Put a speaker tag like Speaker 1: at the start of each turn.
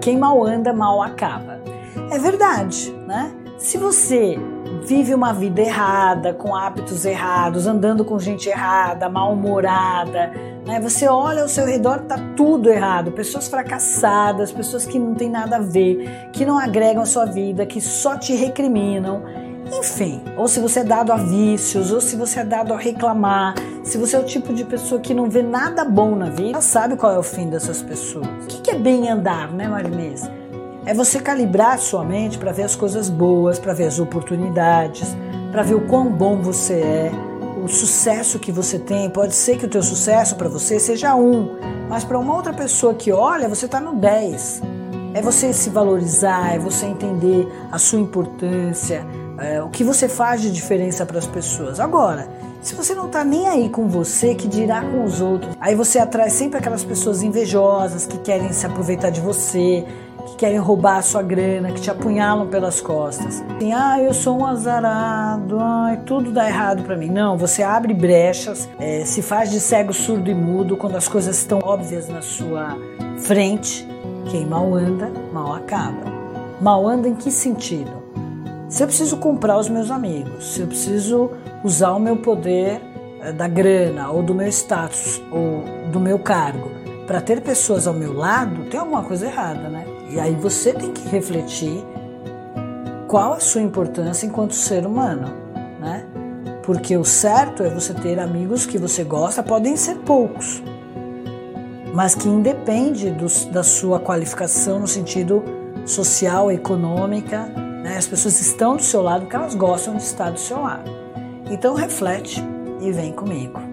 Speaker 1: Quem mal anda, mal acaba. É verdade, né? Se você vive uma vida errada, com hábitos errados, andando com gente errada, mal-humorada, né? Você olha ao seu redor, tá tudo errado. Pessoas fracassadas, pessoas que não têm nada a ver, que não agregam a sua vida, que só te recriminam. Enfim, ou se você é dado a vícios, ou se você é dado a reclamar, se você é o tipo de pessoa que não vê nada bom na vida, sabe qual é o fim dessas pessoas. O que é bem andar, né, Marinês? É você calibrar sua mente para ver as coisas boas, para ver as oportunidades, para ver o quão bom você é, o sucesso que você tem. Pode ser que o teu sucesso para você seja um, mas para uma outra pessoa que olha, você está no 10. É você se valorizar, é você entender a sua importância, é, o que você faz de diferença para as pessoas. Agora, se você não está nem aí com você, que dirá com os outros? Aí você atrai sempre aquelas pessoas invejosas que querem se aproveitar de você, que querem roubar a sua grana, que te apunhalam pelas costas. Assim, ah, eu sou um azarado, ai, tudo dá errado para mim. Não, você abre brechas, é, se faz de cego, surdo e mudo quando as coisas estão óbvias na sua frente. Quem mal anda, mal acaba. Mal anda em que sentido? Se eu preciso comprar os meus amigos, se eu preciso usar o meu poder eh, da grana ou do meu status ou do meu cargo para ter pessoas ao meu lado, tem alguma coisa errada, né? E aí você tem que refletir qual a sua importância enquanto ser humano, né? Porque o certo é você ter amigos que você gosta, podem ser poucos, mas que independe do, da sua qualificação no sentido social, econômica, né? As pessoas estão do seu lado porque elas gostam de estar do seu lado. Então reflete e vem comigo.